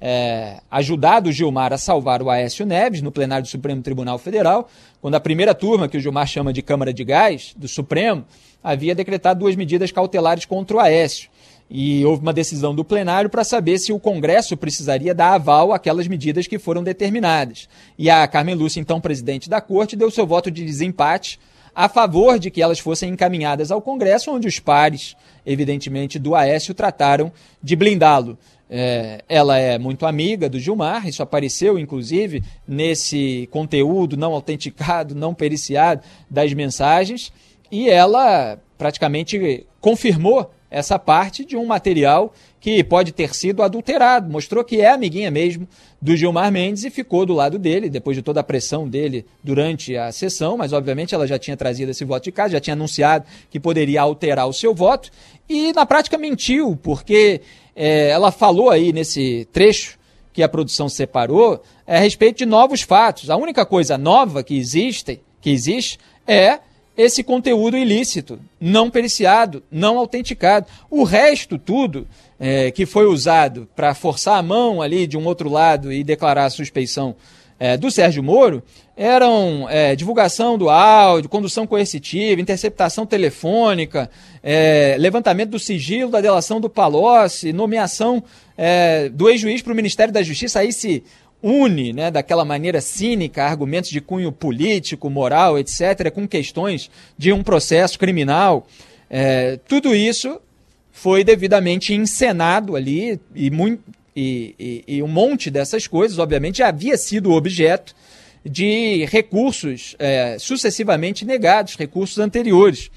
é, ajudado o Gilmar a salvar o Aécio Neves no plenário do Supremo Tribunal Federal, quando a primeira turma, que o Gilmar chama de Câmara de Gás, do Supremo, havia decretado duas medidas cautelares contra o Aécio. E houve uma decisão do plenário para saber se o Congresso precisaria dar aval àquelas medidas que foram determinadas. E a Carmen Lúcia, então presidente da Corte, deu seu voto de desempate a favor de que elas fossem encaminhadas ao Congresso, onde os pares, evidentemente, do Aécio trataram de blindá-lo. É, ela é muito amiga do Gilmar, isso apareceu inclusive nesse conteúdo não autenticado, não periciado das mensagens, e ela praticamente confirmou essa parte de um material que pode ter sido adulterado, mostrou que é amiguinha mesmo do Gilmar Mendes e ficou do lado dele, depois de toda a pressão dele durante a sessão, mas obviamente ela já tinha trazido esse voto de casa, já tinha anunciado que poderia alterar o seu voto, e na prática mentiu, porque é, ela falou aí nesse trecho que a produção separou é, a respeito de novos fatos. A única coisa nova que existe, que existe é esse conteúdo ilícito, não periciado, não autenticado. O resto, tudo é, que foi usado para forçar a mão ali de um outro lado e declarar a suspeição é, do Sérgio Moro, eram é, divulgação do áudio, condução coercitiva, interceptação telefônica, é, levantamento do sigilo da delação do Palocci, nomeação é, do ex-juiz para o Ministério da Justiça, aí se une, né, daquela maneira cínica, argumentos de cunho político, moral, etc., com questões de um processo criminal. É, tudo isso foi devidamente encenado ali e, e, e, e um monte dessas coisas, obviamente, já havia sido objeto de recursos é, sucessivamente negados, recursos anteriores.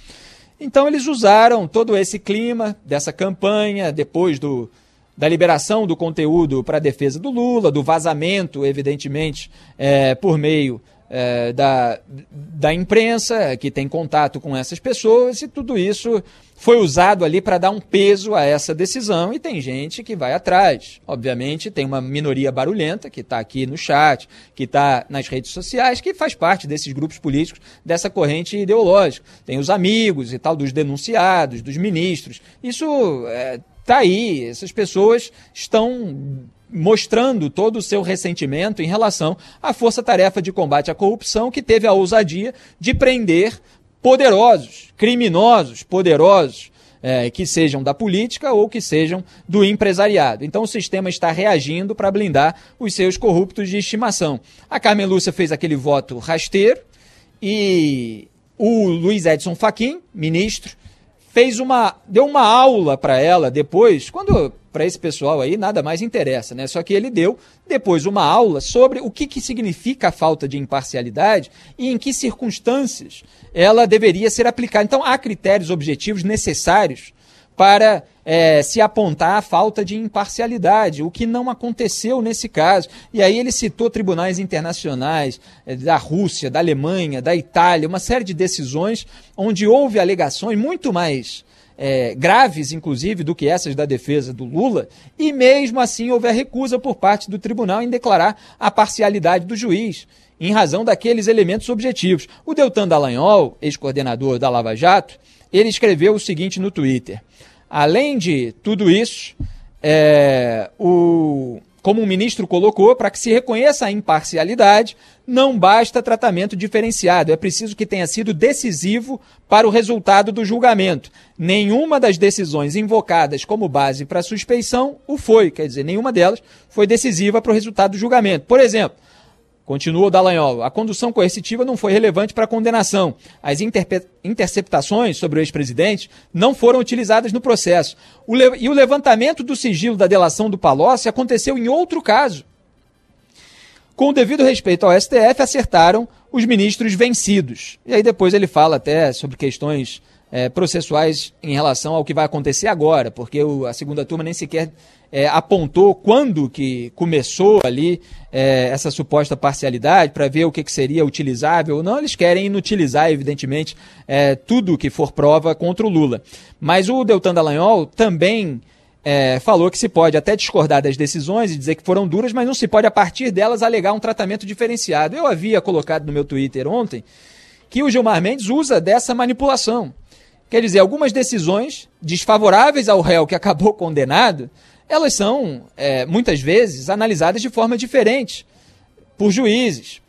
Então eles usaram todo esse clima dessa campanha, depois do, da liberação do conteúdo para a defesa do Lula, do vazamento, evidentemente, é, por meio é, da, da imprensa, que tem contato com essas pessoas, e tudo isso foi usado ali para dar um peso a essa decisão e tem gente que vai atrás. Obviamente, tem uma minoria barulhenta que está aqui no chat, que está nas redes sociais, que faz parte desses grupos políticos, dessa corrente ideológica. Tem os amigos e tal, dos denunciados, dos ministros. Isso é, tá aí. Essas pessoas estão mostrando todo o seu ressentimento em relação à força-tarefa de combate à corrupção que teve a ousadia de prender poderosos, criminosos, poderosos, é, que sejam da política ou que sejam do empresariado. Então o sistema está reagindo para blindar os seus corruptos de estimação. A Carmen Lúcia fez aquele voto rasteiro e o Luiz Edson Fachin, ministro, fez uma deu uma aula para ela depois, quando para esse pessoal aí nada mais interessa, né? Só que ele deu depois uma aula sobre o que, que significa a falta de imparcialidade e em que circunstâncias ela deveria ser aplicada. Então há critérios objetivos necessários para é, se apontar a falta de imparcialidade, o que não aconteceu nesse caso. E aí ele citou tribunais internacionais é, da Rússia, da Alemanha, da Itália, uma série de decisões onde houve alegações muito mais é, graves, inclusive, do que essas da defesa do Lula, e mesmo assim houve a recusa por parte do tribunal em declarar a parcialidade do juiz, em razão daqueles elementos objetivos. O Deltan Dallagnol, ex-coordenador da Lava Jato, ele escreveu o seguinte no Twitter. Além de tudo isso, é, o, como o ministro colocou, para que se reconheça a imparcialidade, não basta tratamento diferenciado, é preciso que tenha sido decisivo para o resultado do julgamento. Nenhuma das decisões invocadas como base para suspeição o foi, quer dizer, nenhuma delas foi decisiva para o resultado do julgamento. Por exemplo, Continua o Dallagnol. A condução coercitiva não foi relevante para a condenação. As interceptações sobre o ex-presidente não foram utilizadas no processo. O e o levantamento do sigilo da delação do Palocci aconteceu em outro caso. Com o devido respeito ao STF, acertaram os ministros vencidos. E aí depois ele fala até sobre questões é, processuais em relação ao que vai acontecer agora, porque o, a segunda turma nem sequer é, apontou quando que começou ali é, essa suposta parcialidade para ver o que, que, seria utilizável ou não. Eles querem inutilizar, evidentemente, tudo que for prova contra o Lula. Mas o Deltan Dallagnol também é, falou que se pode até discordar das decisões e dizer que foram duras, mas não se pode, a partir delas, alegar um tratamento diferenciado. Eu havia colocado no meu Twitter ontem que o Gilmar Mendes usa dessa manipulação. Quer dizer, algumas decisões desfavoráveis ao réu que acabou condenado elas são, é, muitas vezes, analisadas de forma diferente por juízes.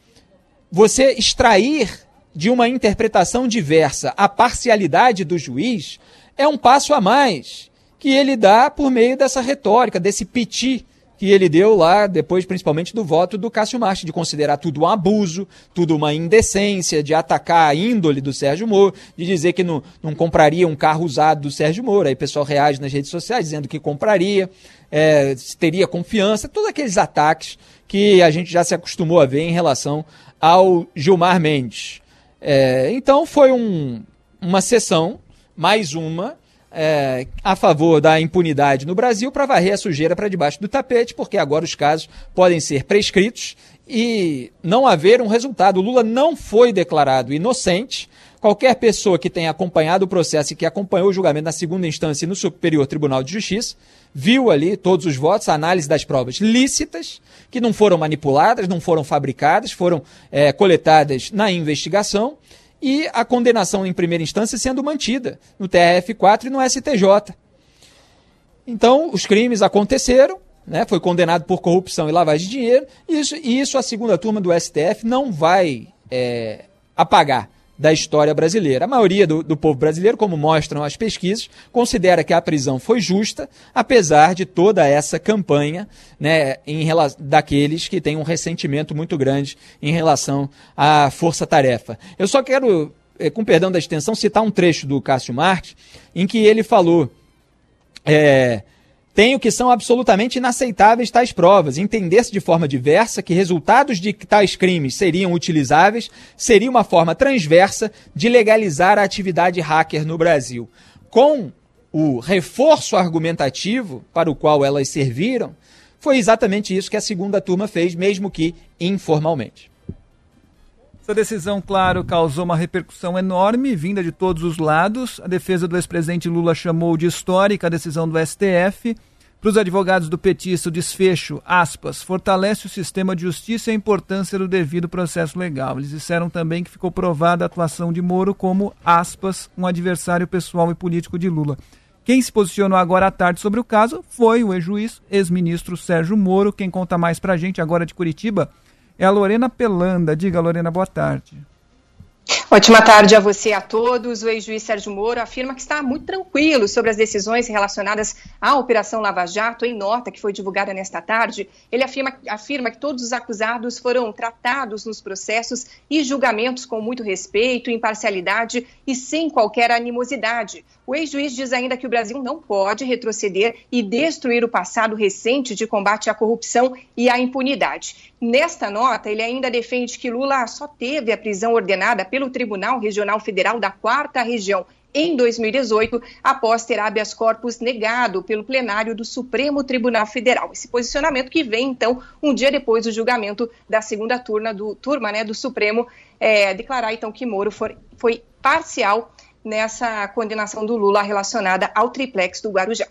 Você extrair de uma interpretação diversa a parcialidade do juiz é um passo a mais que ele dá por meio dessa retórica, desse piti que ele deu lá, depois principalmente do voto do Cássio Marques, de considerar tudo um abuso, tudo uma indecência, de atacar a índole do Sérgio Moro, de dizer que não, não compraria um carro usado do Sérgio Moro. Aí o pessoal reage nas redes sociais dizendo que compraria, é, teria confiança, todos aqueles ataques que a gente já se acostumou a ver em relação ao Gilmar Mendes. É, então foi um, uma sessão, mais uma, é, a favor da impunidade no Brasil para varrer a sujeira para debaixo do tapete, porque agora os casos podem ser prescritos e não haver um resultado. O Lula não foi declarado inocente. Qualquer pessoa que tenha acompanhado o processo e que acompanhou o julgamento na segunda instância no Superior Tribunal de Justiça viu ali todos os votos, a análise das provas lícitas, que não foram manipuladas, não foram fabricadas, foram é, coletadas na investigação e a condenação em primeira instância sendo mantida no TRF4 e no STJ. Então, os crimes aconteceram, né, foi condenado por corrupção e lavagem de dinheiro, e isso, e isso a segunda turma do STF não vai é, apagar da história brasileira. A maioria do, do, povo brasileiro, como mostram as pesquisas, considera que a prisão foi justa, apesar de toda essa campanha né, em daqueles que têm um ressentimento muito grande em relação à força-tarefa. Eu só quero, eh, com perdão da extensão, citar um trecho do Cássio Marques, em que ele falou. É, tenho que são absolutamente inaceitáveis tais provas. Entender-se de forma diversa que resultados de tais crimes seriam utilizáveis seria uma forma transversa de legalizar a atividade hacker no Brasil. Com o reforço argumentativo para o qual elas serviram, foi exatamente isso que a segunda turma fez, mesmo que informalmente.
Essa decisão, claro, causou uma repercussão enorme, vinda de todos os lados. A defesa do ex-presidente Lula chamou de histórica a decisão do STF. Para os advogados do petista, o desfecho, aspas, fortalece o sistema de justiça e a importância do devido processo legal. Eles disseram também que ficou provada a atuação de Moro como, aspas, um adversário pessoal e político de Lula. Quem se posicionou agora à tarde sobre o caso foi o ex-juiz, ex-ministro Sérgio Moro. Quem conta mais para a gente agora de Curitiba é a Lorena Pelanda. Diga, Lorena, boa tarde.
Ótima tarde a você e a todos. O ex-juiz Sérgio Moro afirma que está muito tranquilo sobre as decisões relacionadas à Operação Lava Jato em nota que foi divulgada nesta tarde. Ele afirma, afirma que todos os acusados foram tratados nos processos e julgamentos com muito respeito, imparcialidade e sem qualquer animosidade. O ex-juiz diz ainda que o Brasil não pode retroceder e destruir o passado recente de combate à corrupção e à impunidade. Nesta nota, ele ainda defende que Lula só teve a prisão ordenada pelo Tribunal Regional Federal da Quarta Região em 2018, após ter habeas corpus negado pelo plenário do Supremo Tribunal Federal. Esse posicionamento que vem, então, um dia depois do julgamento da segunda turma do, turma, né, do Supremo, é, declarar, então, que Moro foi, foi parcial nessa condenação do Lula relacionada ao triplex do Guarujá.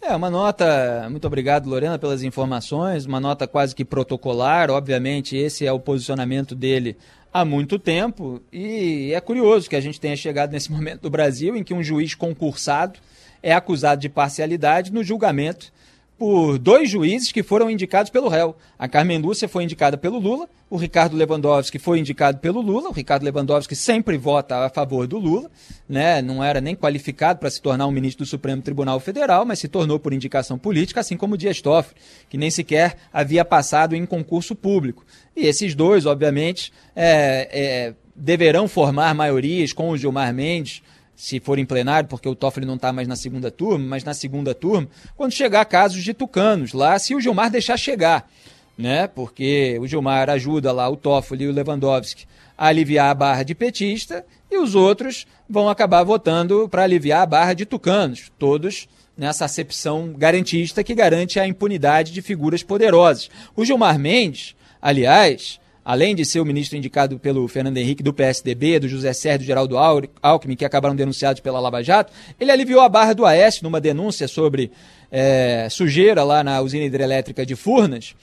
É, uma nota, muito obrigado Lorena pelas informações, uma nota quase que protocolar, obviamente esse é o posicionamento dele há muito tempo e é curioso que a gente tenha chegado nesse momento do Brasil em que um juiz concursado é acusado de parcialidade no julgamento por dois juízes que foram indicados pelo réu. A Carmen Lúcia foi indicada pelo Lula, o Ricardo Lewandowski foi indicado pelo Lula. O Ricardo Lewandowski sempre vota a favor do Lula, né? não era nem qualificado para se tornar um ministro do Supremo Tribunal Federal, mas se tornou por indicação política, assim como o Dias Toffoli, que nem sequer havia passado em concurso público. E esses dois, obviamente, é, é, deverão formar maiorias com o Gilmar Mendes, se for em plenário, porque o Toffoli não está mais na segunda turma, mas na segunda turma, quando chegar casos de tucanos lá, se o Gilmar deixar chegar, né? Porque o Gilmar ajuda lá o Toffoli e o Lewandowski a aliviar a barra de petista e os outros vão acabar votando para aliviar a barra de tucanos, todos nessa acepção garantista que garante a impunidade de figuras poderosas. O Gilmar Mendes, aliás, além de ser o ministro indicado pelo Fernando Henrique do PSDB, do José Sérgio e Geraldo Alckmin, que acabaram denunciados pela Lava Jato, ele aliviou a barra do Aécio numa denúncia sobre é, sujeira lá na usina hidrelétrica de Furnas.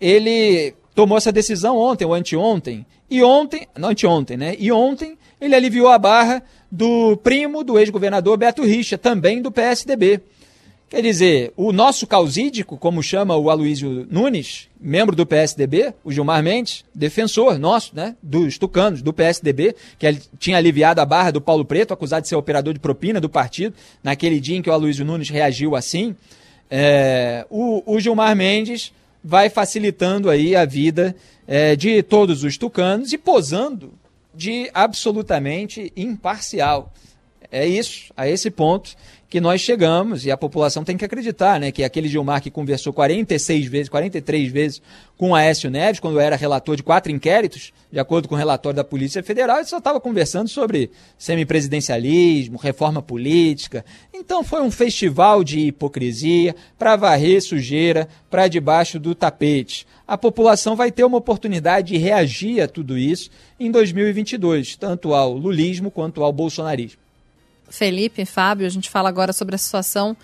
Ele tomou essa decisão ontem ou anteontem, e ontem, não anteontem, né? E ontem ele aliviou a barra do primo do ex-governador Beto Richa, também do PSDB. Quer dizer, o nosso causídico, como chama o Aloysio Nunes, membro do PSDB, o Gilmar Mendes, defensor nosso, né, dos tucanos, do PSDB, que tinha aliviado a barra do Paulo Preto, acusado de ser operador de propina do partido, naquele dia em que o Aloysio Nunes reagiu assim, é, o, o, Gilmar Mendes vai facilitando aí a vida é, de todos os tucanos e posando de absolutamente imparcial. É isso, a esse ponto que nós chegamos e a população tem que acreditar, né? Que aquele Gilmar que conversou 46 vezes, 43 vezes com Aécio Neves, quando era relator de quatro inquéritos, de acordo com o relatório da Polícia Federal, ele só estava conversando sobre semipresidencialismo, reforma política. Então foi um festival de hipocrisia para varrer sujeira para debaixo do tapete. A população vai ter uma oportunidade de reagir a tudo isso em 2022, tanto ao lulismo quanto ao bolsonarismo.
Felipe, Fábio, a gente fala agora sobre a situação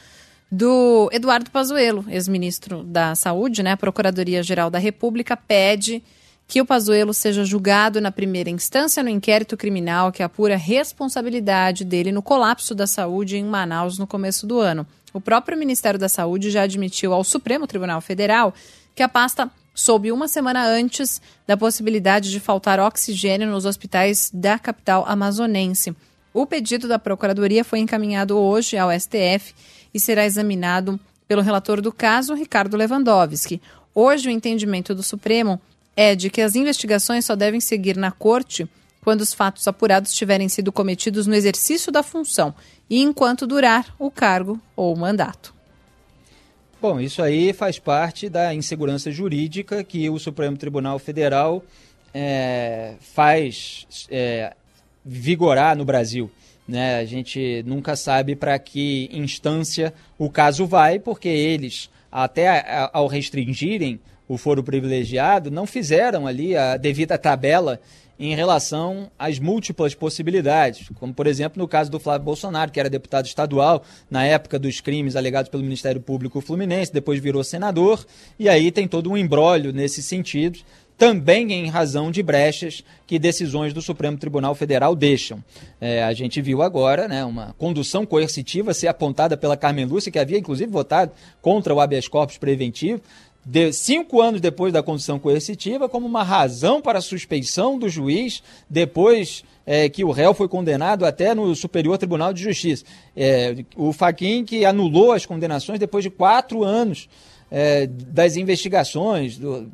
do Eduardo Pazuello, ex-ministro da Saúde, né? A Procuradoria-Geral da República pede que o Pazuello seja julgado na primeira instância no inquérito criminal que apura a responsabilidade dele no colapso da saúde em Manaus no começo do ano. O próprio Ministério da Saúde já admitiu ao Supremo Tribunal Federal que a pasta soube uma semana antes da possibilidade de faltar oxigênio nos hospitais da capital amazonense. O pedido da Procuradoria foi encaminhado hoje ao STF e será examinado pelo relator do caso, Ricardo Lewandowski. Hoje, o entendimento do Supremo é de que as investigações só devem seguir na Corte quando os fatos apurados tiverem sido cometidos no exercício da função e enquanto durar o cargo ou o mandato.
Bom, isso aí faz parte da insegurança jurídica que o Supremo Tribunal Federal é, faz é, vigorar no Brasil. Né? A gente nunca sabe para que instância o caso vai, porque eles, até ao restringirem o foro privilegiado, não fizeram ali a devida tabela em relação às múltiplas possibilidades, como por exemplo no caso do Flávio Bolsonaro, que era deputado estadual na época dos crimes alegados pelo Ministério Público Fluminense, depois virou senador, e aí tem todo um embrólio nesse sentido também em razão de brechas que decisões do Supremo Tribunal Federal deixam. É, a gente viu agora né, uma condução coercitiva ser apontada pela Carmen Lúcia, que havia inclusive votado contra o habeas corpus preventivo, de, cinco anos depois da condução coercitiva, como uma razão para a suspeição do juiz, depois é, que o réu foi condenado até no Superior Tribunal de Justiça. É, o Faquin que anulou as condenações depois de quatro anos é, das investigações, do,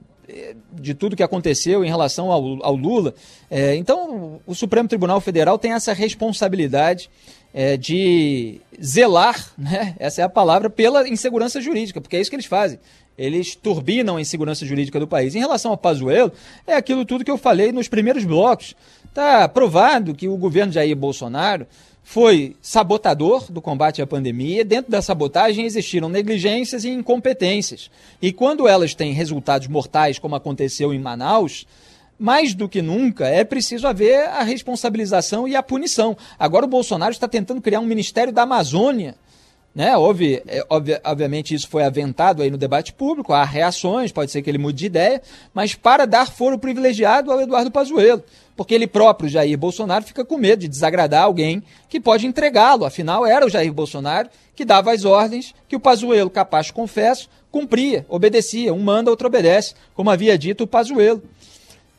de tudo que aconteceu em relação ao, ao Lula. É, então, o Supremo Tribunal Federal tem essa responsabilidade é, de zelar, né, essa é a palavra, pela insegurança jurídica, porque é isso que eles fazem. Eles turbinam a insegurança jurídica do país. Em relação ao Pazuello, é aquilo tudo que eu falei nos primeiros blocos Está provado que o governo Jair Bolsonaro foi sabotador do combate à pandemia. Dentro da sabotagem existiram negligências e incompetências. E quando elas têm resultados mortais, como aconteceu em Manaus, mais do que nunca é preciso haver a responsabilização e a punição. Agora o Bolsonaro está tentando criar um Ministério da Amazônia. Né? Houve, é, obvi obviamente, isso foi aventado aí no debate público, há reações, pode ser que ele mude de ideia, mas para dar foro privilegiado ao Eduardo Pazuello porque ele próprio, Jair Bolsonaro, fica com medo de desagradar alguém que pode entregá-lo. Afinal, era o Jair Bolsonaro que dava as ordens que o Pazuello, capaz confesso, cumpria, obedecia. Um manda, outro obedece, como havia dito o Pazuello.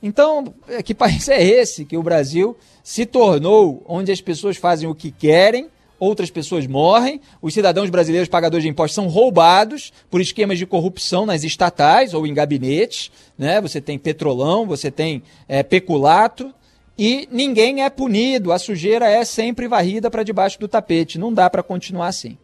Então, é, que país é esse que o Brasil se tornou, onde as pessoas fazem o que querem, outras pessoas morrem, os cidadãos brasileiros pagadores de impostos são roubados por esquemas de corrupção nas estatais ou em gabinetes, né? Você tem petrolão, você tem é, peculato e ninguém é punido, a sujeira é sempre varrida para debaixo do tapete. Não dá para continuar assim.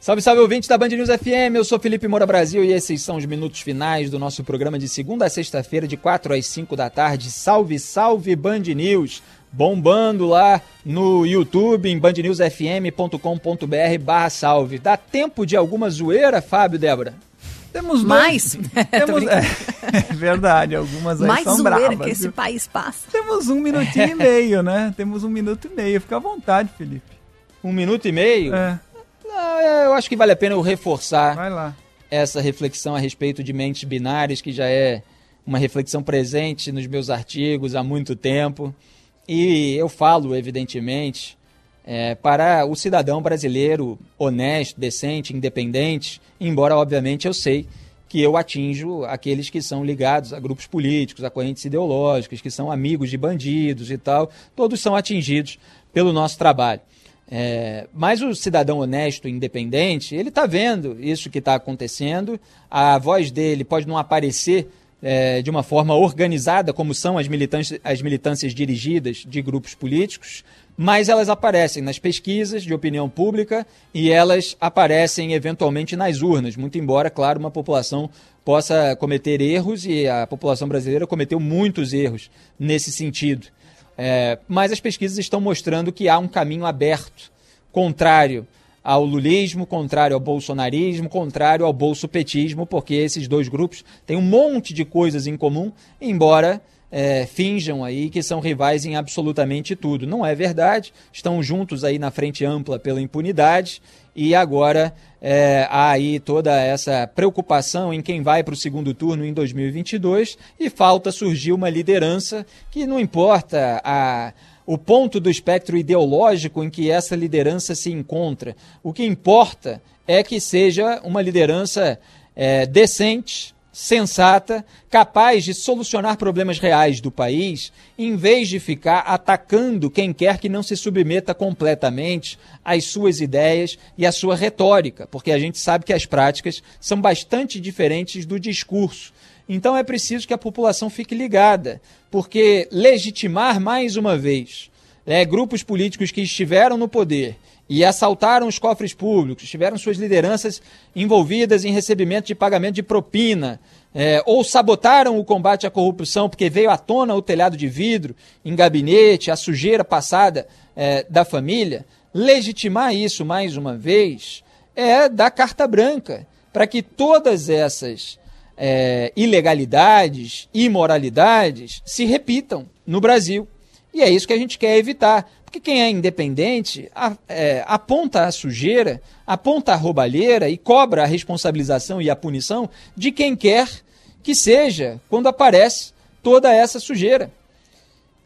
Salve, salve ouvintes da Band News FM, eu sou Felipe Moura Brasil e esses são os minutos finais do nosso programa de segunda a sexta-feira, de 4 às 5 da tarde. Salve, salve Band News! Bombando lá no YouTube, em bandnewsfm.com.br barra salve. Dá tempo de alguma zoeira, Fábio, Débora?
Temos
mais.
Temos, é, é, verdade, algumas aí
mais
são
zoeira
bravas.
que esse
viu?
país passa.
Temos um minutinho e meio, né? Temos um minuto e meio. Fica à vontade, Felipe.
Um minuto e meio?
É.
Não, eu acho que vale a pena eu reforçar essa reflexão a respeito de mentes binárias, que já é uma reflexão presente nos meus artigos há muito tempo. E eu falo, evidentemente, é, para o cidadão brasileiro honesto, decente, independente, embora, obviamente, eu sei que eu atinjo aqueles que são ligados a grupos políticos, a correntes ideológicas, que são amigos de bandidos e tal, todos são atingidos pelo nosso trabalho. É, mas o cidadão honesto, independente, ele está vendo isso que está acontecendo, a voz dele pode não aparecer é, de uma forma organizada, como são as militâncias, as militâncias dirigidas de grupos políticos, mas elas aparecem nas pesquisas de opinião pública e elas aparecem eventualmente nas urnas, muito embora, claro, uma população possa cometer erros e a população brasileira cometeu muitos erros nesse sentido. É, mas as pesquisas estão mostrando que há um caminho aberto, contrário ao lulismo, contrário ao bolsonarismo, contrário ao bolsopetismo, porque esses dois grupos têm um monte de coisas em comum, embora é, finjam aí que são rivais em absolutamente tudo. Não é verdade, estão juntos aí na frente ampla pela impunidade e agora é, há aí toda essa preocupação em quem vai para o segundo turno em 2022 e falta surgir uma liderança que não importa a o ponto do espectro ideológico em que essa liderança se encontra. O que importa é que seja uma liderança é, decente, sensata, capaz de solucionar problemas reais do país, em vez de ficar atacando quem quer que não se submeta completamente às suas ideias e à sua retórica, porque a gente sabe que as práticas são bastante diferentes do discurso. Então é preciso que a população fique ligada, porque legitimar mais uma vez né, grupos políticos que estiveram no poder e assaltaram os cofres públicos, tiveram suas lideranças envolvidas em recebimento de pagamento de propina, é, ou sabotaram o combate à corrupção porque veio à tona o telhado de vidro em gabinete, a sujeira passada é, da família, legitimar isso mais uma vez é dar carta branca para que todas essas é, ilegalidades, imoralidades se repitam no Brasil. E é isso que a gente quer evitar. Porque quem é independente a, é, aponta a sujeira, aponta a roubalheira e cobra a responsabilização e a punição de quem quer que seja quando aparece toda essa sujeira.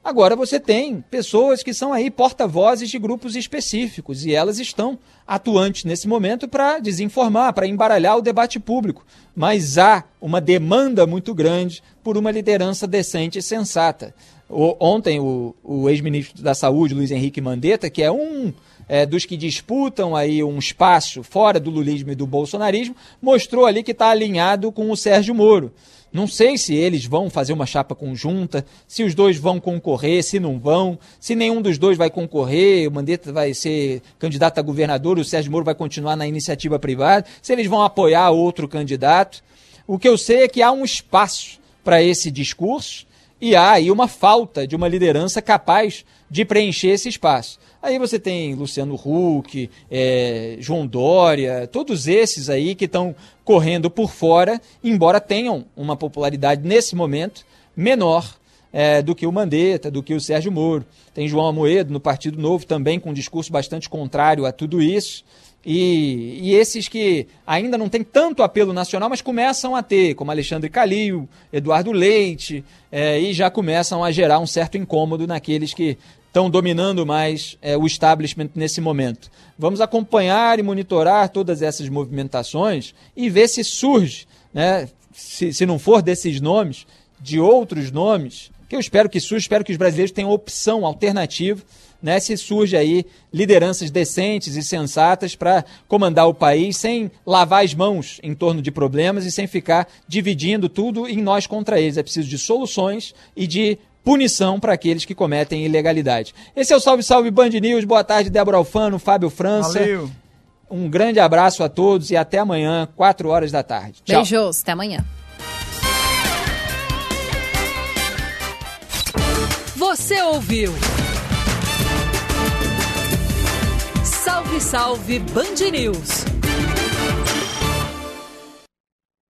Agora você tem pessoas que são aí porta-vozes de grupos específicos e elas estão atuantes nesse momento para desinformar, para embaralhar o debate público. Mas há uma demanda muito grande por uma liderança decente e sensata. O, ontem, o, o ex-ministro da Saúde, Luiz Henrique Mandetta, que é um é, dos que disputam aí um espaço fora do lulismo e do bolsonarismo, mostrou ali que está alinhado com o Sérgio Moro. Não sei se eles vão fazer uma chapa conjunta, se os dois vão concorrer, se não vão, se nenhum dos dois vai concorrer, o Mandetta vai ser candidato a governador, o Sérgio Moro vai continuar na iniciativa privada, se eles vão apoiar outro candidato. O que eu sei é que há um espaço para esse discurso e há aí uma falta de uma liderança capaz de preencher esse espaço. Aí você tem Luciano Huck, é, João Dória, todos esses aí que estão correndo por fora, embora tenham uma popularidade nesse momento menor é, do que o Mandetta, do que o Sérgio Moro. Tem João Amoedo no Partido Novo também com um discurso bastante contrário a tudo isso. E, e, esses que ainda não têm tanto apelo nacional, mas começam a ter, como Alexandre Calil, Eduardo Leite, é, e já começam a gerar um certo incômodo naqueles que estão dominando mais é, o establishment nesse momento. Vamos acompanhar e monitorar todas essas movimentações e ver se surge, né, se, se não for desses nomes, de outros nomes, que eu espero que surja, espero que os brasileiros tenham opção alternativa né, se surge aí lideranças decentes e sensatas para comandar o país sem lavar as mãos em torno de problemas e sem ficar dividindo tudo em nós contra eles. É preciso de soluções e de punição para aqueles que cometem ilegalidade. Esse é o Salve Salve Band News. Boa tarde, Débora Alfano, Fábio França.
Valeu.
Um grande abraço a todos e até amanhã, 4 horas da tarde. Tchau.
Beijos, até amanhã.
Você ouviu? Salve, salve Band News!